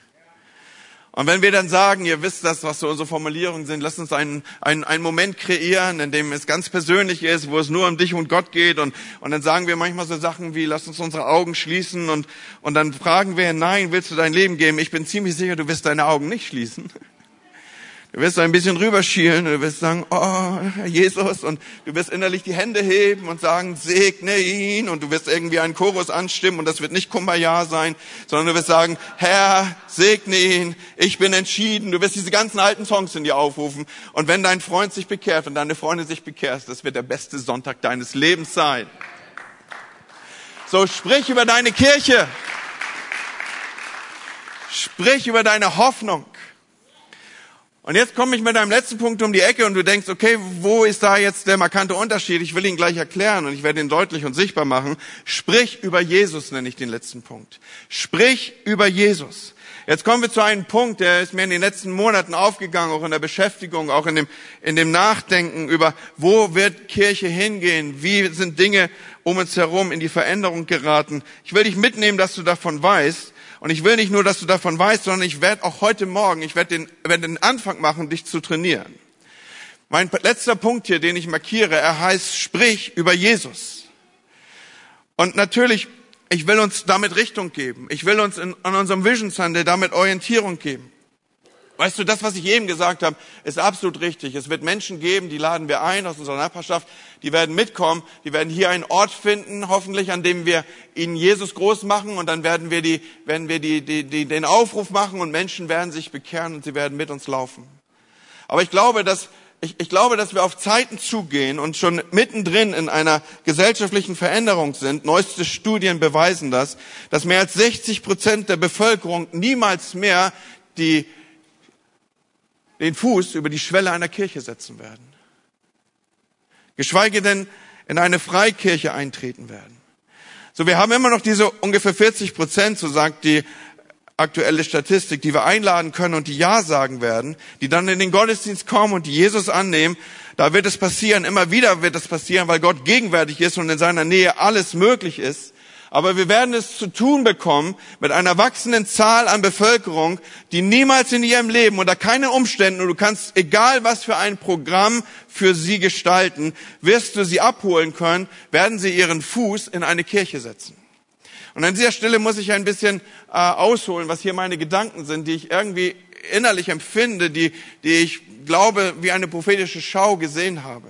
Und wenn wir dann sagen, ihr wisst das, was so unsere Formulierungen sind, lass uns einen, einen, einen Moment kreieren, in dem es ganz persönlich ist, wo es nur um dich und Gott geht. Und, und dann sagen wir manchmal so Sachen wie, lass uns unsere Augen schließen. Und, und dann fragen wir, nein, willst du dein Leben geben? Ich bin ziemlich sicher, du wirst deine Augen nicht schließen. Du wirst ein bisschen rüberschielen und du wirst sagen, oh, Jesus, und du wirst innerlich die Hände heben und sagen, segne ihn, und du wirst irgendwie einen Chorus anstimmen, und das wird nicht Kumbaya sein, sondern du wirst sagen, Herr, segne ihn, ich bin entschieden. Du wirst diese ganzen alten Songs in dir aufrufen, und wenn dein Freund sich bekehrt und deine Freundin sich bekehrt, das wird der beste Sonntag deines Lebens sein. So sprich über deine Kirche. Sprich über deine Hoffnung. Und jetzt komme ich mit einem letzten Punkt um die Ecke und du denkst, okay, wo ist da jetzt der markante Unterschied? Ich will ihn gleich erklären und ich werde ihn deutlich und sichtbar machen. Sprich über Jesus, nenne ich den letzten Punkt. Sprich über Jesus. Jetzt kommen wir zu einem Punkt, der ist mir in den letzten Monaten aufgegangen, auch in der Beschäftigung, auch in dem, in dem Nachdenken über, wo wird Kirche hingehen? Wie sind Dinge um uns herum in die Veränderung geraten? Ich will dich mitnehmen, dass du davon weißt. Und ich will nicht nur, dass du davon weißt, sondern ich werde auch heute Morgen, ich werde den, werde den Anfang machen, dich zu trainieren. Mein letzter Punkt hier, den ich markiere, er heißt, sprich über Jesus. Und natürlich ich will uns damit Richtung geben. Ich will uns in, in unserem Vision Sunday damit Orientierung geben. Weißt du, das, was ich eben gesagt habe, ist absolut richtig. Es wird Menschen geben, die laden wir ein aus unserer Nachbarschaft, die werden mitkommen, die werden hier einen Ort finden, hoffentlich, an dem wir ihnen Jesus groß machen und dann werden wir, die, werden wir die, die, die, den Aufruf machen und Menschen werden sich bekehren und sie werden mit uns laufen. Aber ich glaube, dass ich, ich glaube, dass wir auf Zeiten zugehen und schon mittendrin in einer gesellschaftlichen Veränderung sind. Neueste Studien beweisen das, dass mehr als 60 Prozent der Bevölkerung niemals mehr die, den Fuß über die Schwelle einer Kirche setzen werden. Geschweige denn in eine Freikirche eintreten werden. So, wir haben immer noch diese ungefähr 40 Prozent, so sagt die aktuelle Statistik, die wir einladen können und die Ja sagen werden, die dann in den Gottesdienst kommen und die Jesus annehmen, da wird es passieren, immer wieder wird es passieren, weil Gott gegenwärtig ist und in seiner Nähe alles möglich ist. Aber wir werden es zu tun bekommen mit einer wachsenden Zahl an Bevölkerung, die niemals in ihrem Leben unter keinen Umständen, und du kannst egal was für ein Programm für sie gestalten, wirst du sie abholen können, werden sie ihren Fuß in eine Kirche setzen. Und an dieser Stelle muss ich ein bisschen äh, ausholen, was hier meine Gedanken sind, die ich irgendwie innerlich empfinde, die, die ich glaube, wie eine prophetische Schau gesehen habe.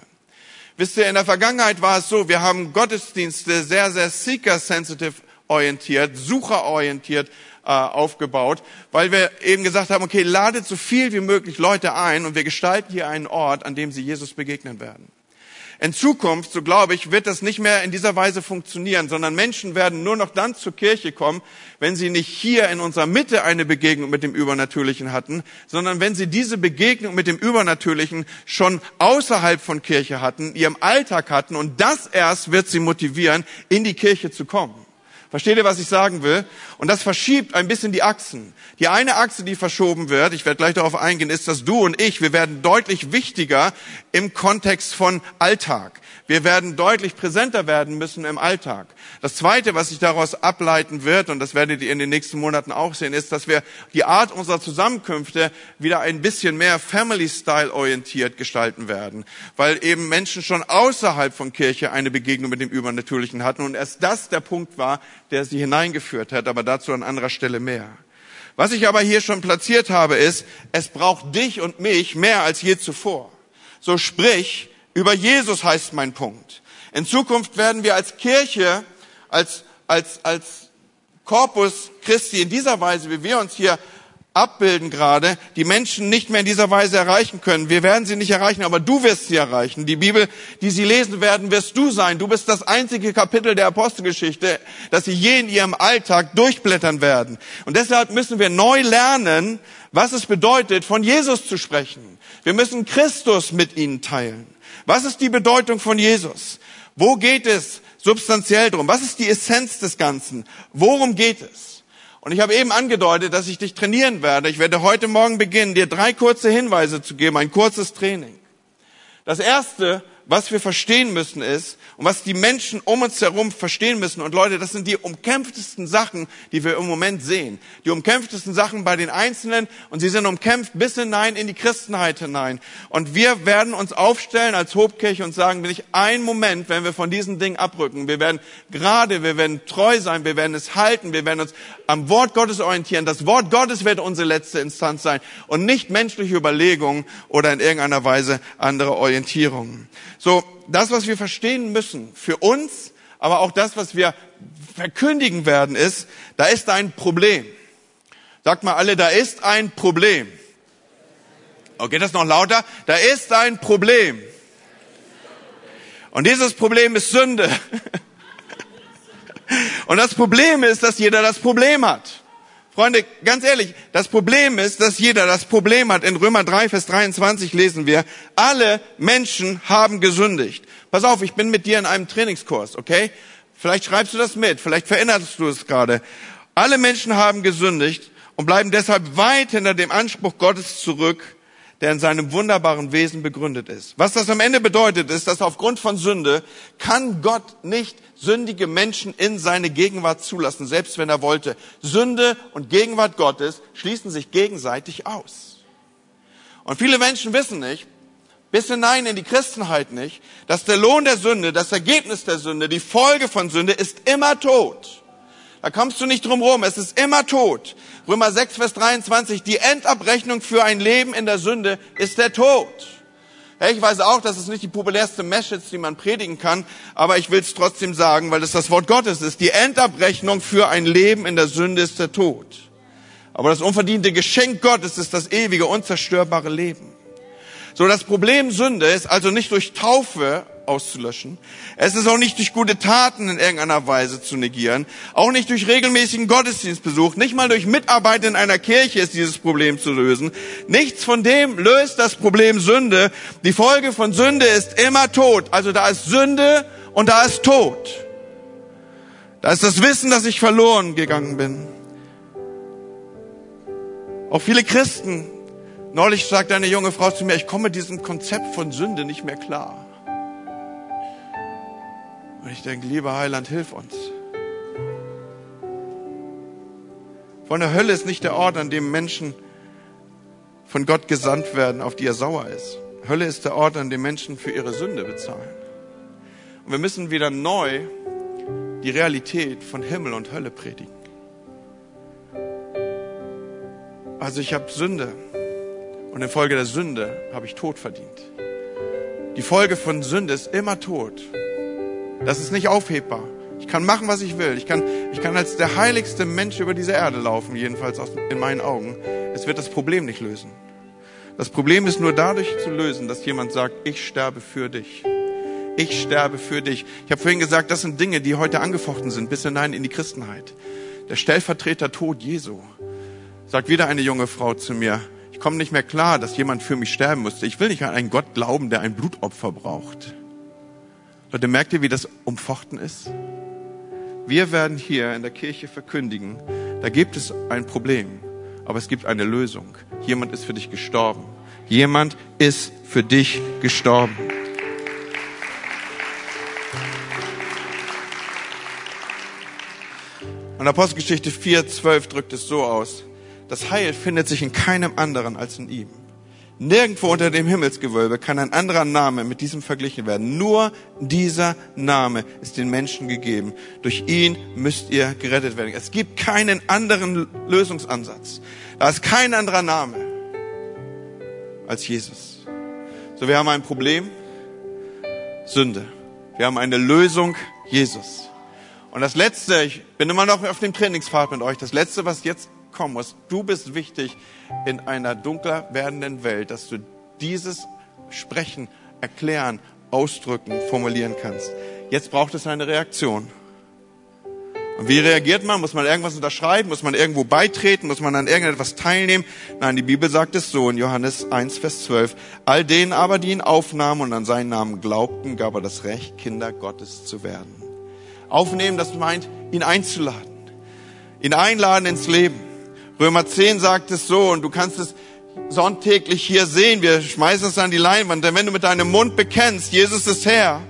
Wisst ihr, in der Vergangenheit war es so, wir haben Gottesdienste sehr, sehr seeker-sensitive orientiert, sucherorientiert äh, aufgebaut, weil wir eben gesagt haben, okay, ladet so viel wie möglich Leute ein und wir gestalten hier einen Ort, an dem sie Jesus begegnen werden. In Zukunft, so glaube ich, wird das nicht mehr in dieser Weise funktionieren, sondern Menschen werden nur noch dann zur Kirche kommen, wenn sie nicht hier in unserer Mitte eine Begegnung mit dem Übernatürlichen hatten, sondern wenn sie diese Begegnung mit dem Übernatürlichen schon außerhalb von Kirche hatten, ihrem Alltag hatten und das erst wird sie motivieren, in die Kirche zu kommen. Versteht ihr, was ich sagen will? Und das verschiebt ein bisschen die Achsen. Die eine Achse, die verschoben wird, ich werde gleich darauf eingehen, ist, dass du und ich, wir werden deutlich wichtiger im Kontext von Alltag. Wir werden deutlich präsenter werden müssen im Alltag. Das Zweite, was sich daraus ableiten wird, und das werdet ihr in den nächsten Monaten auch sehen, ist, dass wir die Art unserer Zusammenkünfte wieder ein bisschen mehr Family-Style orientiert gestalten werden, weil eben Menschen schon außerhalb von Kirche eine Begegnung mit dem Übernatürlichen hatten und erst das der Punkt war, der sie hineingeführt hat, aber dazu an anderer Stelle mehr. Was ich aber hier schon platziert habe, ist, es braucht dich und mich mehr als je zuvor. So sprich, über Jesus heißt mein Punkt. In Zukunft werden wir als Kirche, als, als, als Corpus Christi in dieser Weise, wie wir uns hier abbilden gerade, die Menschen nicht mehr in dieser Weise erreichen können. Wir werden sie nicht erreichen, aber du wirst sie erreichen. Die Bibel, die sie lesen werden, wirst du sein. Du bist das einzige Kapitel der Apostelgeschichte, das sie je in ihrem Alltag durchblättern werden. Und deshalb müssen wir neu lernen, was es bedeutet, von Jesus zu sprechen. Wir müssen Christus mit ihnen teilen. Was ist die Bedeutung von Jesus? Wo geht es substanziell drum? Was ist die Essenz des Ganzen? Worum geht es? Und ich habe eben angedeutet, dass ich dich trainieren werde. Ich werde heute Morgen beginnen, dir drei kurze Hinweise zu geben, ein kurzes Training. Das erste, was wir verstehen müssen ist, und was die Menschen um uns herum verstehen müssen. Und Leute, das sind die umkämpftesten Sachen, die wir im Moment sehen. Die umkämpftesten Sachen bei den Einzelnen und sie sind umkämpft bis hinein in die Christenheit hinein. Und wir werden uns aufstellen als Hobkirche und sagen, nicht ein Moment, wenn wir von diesen Dingen abrücken. Wir werden gerade, wir werden treu sein, wir werden es halten, wir werden uns am Wort Gottes orientieren. Das Wort Gottes wird unsere letzte Instanz sein und nicht menschliche Überlegungen oder in irgendeiner Weise andere Orientierungen. So, das, was wir verstehen müssen für uns, aber auch das, was wir verkündigen werden, ist, da ist ein Problem. Sagt mal alle, da ist ein Problem. Okay, das noch lauter. Da ist ein Problem. Und dieses Problem ist Sünde. Und das Problem ist, dass jeder das Problem hat. Freunde, ganz ehrlich, das Problem ist, dass jeder das Problem hat. In Römer 3, Vers 23 lesen wir, alle Menschen haben gesündigt. Pass auf, ich bin mit dir in einem Trainingskurs, okay? Vielleicht schreibst du das mit, vielleicht vererinnerst du es gerade. Alle Menschen haben gesündigt und bleiben deshalb weit hinter dem Anspruch Gottes zurück, der in seinem wunderbaren Wesen begründet ist. Was das am Ende bedeutet, ist, dass aufgrund von Sünde kann Gott nicht sündige Menschen in seine Gegenwart zulassen, selbst wenn er wollte. Sünde und Gegenwart Gottes schließen sich gegenseitig aus. Und viele Menschen wissen nicht, bis hinein in die Christenheit nicht, dass der Lohn der Sünde, das Ergebnis der Sünde, die Folge von Sünde ist immer Tod. Da kommst du nicht drum rum, es ist immer Tod. Römer 6, Vers 23, die Endabrechnung für ein Leben in der Sünde ist der Tod. Ich weiß auch, das ist nicht die populärste Message, die man predigen kann, aber ich will es trotzdem sagen, weil es das Wort Gottes ist. Die Endabrechnung für ein Leben in der Sünde ist der Tod. Aber das unverdiente Geschenk Gottes ist das ewige, unzerstörbare Leben. So, das Problem Sünde ist also nicht durch Taufe auszulöschen. Es ist auch nicht durch gute Taten in irgendeiner Weise zu negieren. Auch nicht durch regelmäßigen Gottesdienstbesuch. Nicht mal durch Mitarbeit in einer Kirche ist dieses Problem zu lösen. Nichts von dem löst das Problem Sünde. Die Folge von Sünde ist immer Tod. Also da ist Sünde und da ist Tod. Da ist das Wissen, dass ich verloren gegangen bin. Auch viele Christen Neulich sagte eine junge Frau zu mir, ich komme diesem Konzept von Sünde nicht mehr klar. Und ich denke, lieber Heiland, hilf uns. Von der Hölle ist nicht der Ort, an dem Menschen von Gott gesandt werden, auf die er sauer ist. Hölle ist der Ort, an dem Menschen für ihre Sünde bezahlen. Und wir müssen wieder neu die Realität von Himmel und Hölle predigen. Also ich habe Sünde und infolge der Sünde habe ich Tod verdient. Die Folge von Sünde ist immer Tod. Das ist nicht aufhebbar. Ich kann machen, was ich will. Ich kann, ich kann als der heiligste Mensch über diese Erde laufen, jedenfalls in meinen Augen. Es wird das Problem nicht lösen. Das Problem ist nur dadurch zu lösen, dass jemand sagt, ich sterbe für dich. Ich sterbe für dich. Ich habe vorhin gesagt, das sind Dinge, die heute angefochten sind, bis hinein in die Christenheit. Der Stellvertreter Tod Jesu. Sagt wieder eine junge Frau zu mir, ich komme nicht mehr klar, dass jemand für mich sterben musste. Ich will nicht an einen Gott glauben, der ein Blutopfer braucht. Leute, merkt ihr, wie das umfochten ist? Wir werden hier in der Kirche verkündigen, da gibt es ein Problem, aber es gibt eine Lösung. Jemand ist für dich gestorben. Jemand ist für dich gestorben. Und Apostelgeschichte 4, 12 drückt es so aus. Das Heil findet sich in keinem anderen als in ihm. Nirgendwo unter dem Himmelsgewölbe kann ein anderer Name mit diesem verglichen werden. Nur dieser Name ist den Menschen gegeben. Durch ihn müsst ihr gerettet werden. Es gibt keinen anderen Lösungsansatz. Da ist kein anderer Name als Jesus. So, wir haben ein Problem. Sünde. Wir haben eine Lösung. Jesus. Und das Letzte, ich bin immer noch auf dem Trainingspfad mit euch, das Letzte, was jetzt kommen musst. Du bist wichtig in einer dunkler werdenden Welt, dass du dieses sprechen, erklären, ausdrücken, formulieren kannst. Jetzt braucht es eine Reaktion. Und wie reagiert man? Muss man irgendwas unterschreiben? Muss man irgendwo beitreten? Muss man an irgendetwas teilnehmen? Nein, die Bibel sagt es so in Johannes 1, Vers 12. All denen aber, die ihn aufnahmen und an seinen Namen glaubten, gab er das Recht, Kinder Gottes zu werden. Aufnehmen, das meint, ihn einzuladen. Ihn einladen ins Leben. Römer 10 sagt es so und du kannst es sonntäglich hier sehen. Wir schmeißen es an die Leinwand. Denn wenn du mit deinem Mund bekennst, Jesus ist Herr,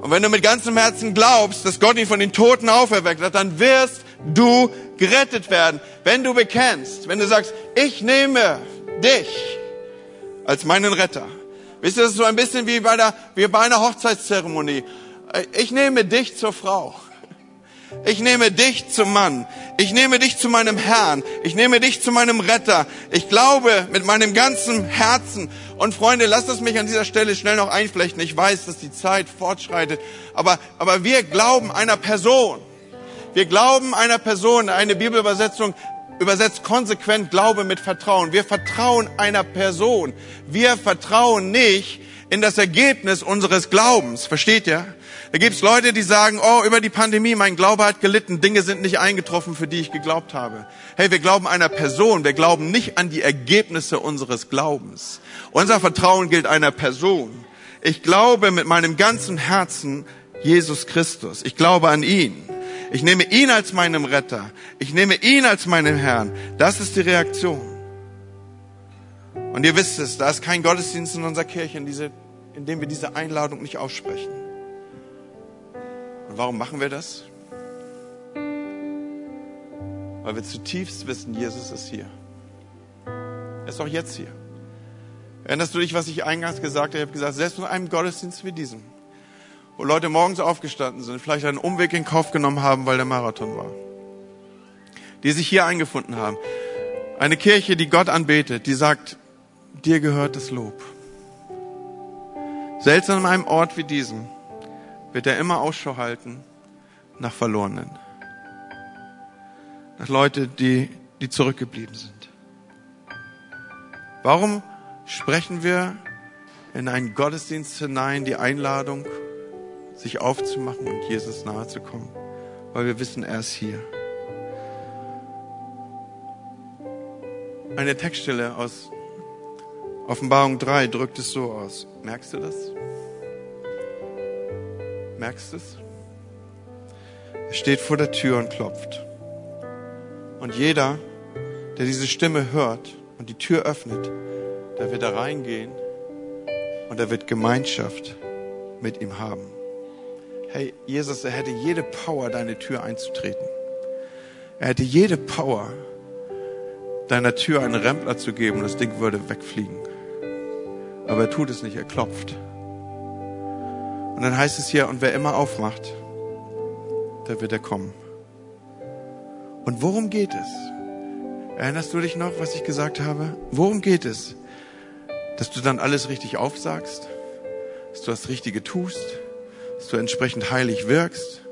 und wenn du mit ganzem Herzen glaubst, dass Gott ihn von den Toten auferweckt hat, dann wirst du gerettet werden. Wenn du bekennst, wenn du sagst, ich nehme dich als meinen Retter. Wisst ihr, das ist so ein bisschen wie bei, der, wie bei einer Hochzeitszeremonie. Ich nehme dich zur Frau. Ich nehme dich zum Mann. Ich nehme dich zu meinem Herrn. Ich nehme dich zu meinem Retter. Ich glaube mit meinem ganzen Herzen. Und Freunde, lasst es mich an dieser Stelle schnell noch einflechten. Ich weiß, dass die Zeit fortschreitet. Aber, aber wir glauben einer Person. Wir glauben einer Person. Eine Bibelübersetzung übersetzt konsequent Glaube mit Vertrauen. Wir vertrauen einer Person. Wir vertrauen nicht in das Ergebnis unseres Glaubens. Versteht ihr? Da gibt's Leute, die sagen, oh, über die Pandemie, mein Glaube hat gelitten, Dinge sind nicht eingetroffen, für die ich geglaubt habe. Hey, wir glauben einer Person, wir glauben nicht an die Ergebnisse unseres Glaubens. Unser Vertrauen gilt einer Person. Ich glaube mit meinem ganzen Herzen Jesus Christus. Ich glaube an ihn. Ich nehme ihn als meinem Retter. Ich nehme ihn als meinen Herrn. Das ist die Reaktion. Und ihr wisst es, da ist kein Gottesdienst in unserer Kirche, in, diese, in dem wir diese Einladung nicht aussprechen. Und warum machen wir das? Weil wir zutiefst wissen, Jesus ist hier. Er ist auch jetzt hier. Erinnerst du dich, was ich eingangs gesagt habe? Ich habe gesagt, selbst in einem Gottesdienst wie diesem, wo Leute morgens aufgestanden sind, vielleicht einen Umweg in Kauf genommen haben, weil der Marathon war, die sich hier eingefunden haben. Eine Kirche, die Gott anbetet, die sagt, dir gehört das Lob. Selbst an einem Ort wie diesem wird er immer Ausschau halten nach Verlorenen. Nach Leute, die, die zurückgeblieben sind. Warum sprechen wir in einen Gottesdienst hinein die Einladung, sich aufzumachen und Jesus nahe zu kommen, weil wir wissen, er ist hier. Eine Textstelle aus Offenbarung 3 drückt es so aus. Merkst du das? Merkst du es? Er steht vor der Tür und klopft. Und jeder, der diese Stimme hört und die Tür öffnet, der wird da reingehen und er wird Gemeinschaft mit ihm haben. Hey, Jesus, er hätte jede Power, deine Tür einzutreten. Er hätte jede Power, deiner Tür einen Rempler zu geben und das Ding würde wegfliegen. Aber er tut es nicht, er klopft. Und dann heißt es hier, und wer immer aufmacht, der wird er kommen. Und worum geht es? Erinnerst du dich noch, was ich gesagt habe? Worum geht es? Dass du dann alles richtig aufsagst, dass du das Richtige tust, dass du entsprechend heilig wirkst.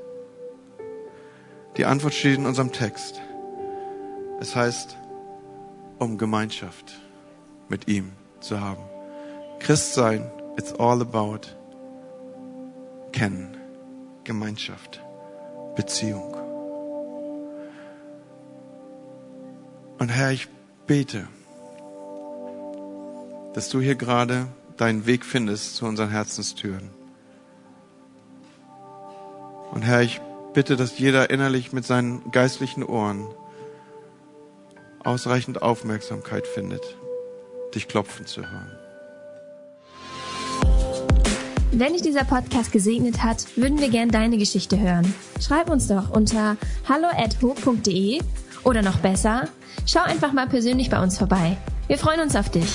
Die Antwort steht in unserem Text. Es heißt, um Gemeinschaft mit ihm zu haben. Christsein, it's all about kennen, Gemeinschaft, Beziehung. Und Herr, ich bete, dass du hier gerade deinen Weg findest zu unseren Herzenstüren. Und Herr, ich bitte, dass jeder innerlich mit seinen geistlichen Ohren ausreichend Aufmerksamkeit findet, dich klopfen zu hören. Wenn dich dieser Podcast gesegnet hat, würden wir gern deine Geschichte hören. Schreib uns doch unter hallo@ho.de oder noch besser, schau einfach mal persönlich bei uns vorbei. Wir freuen uns auf dich.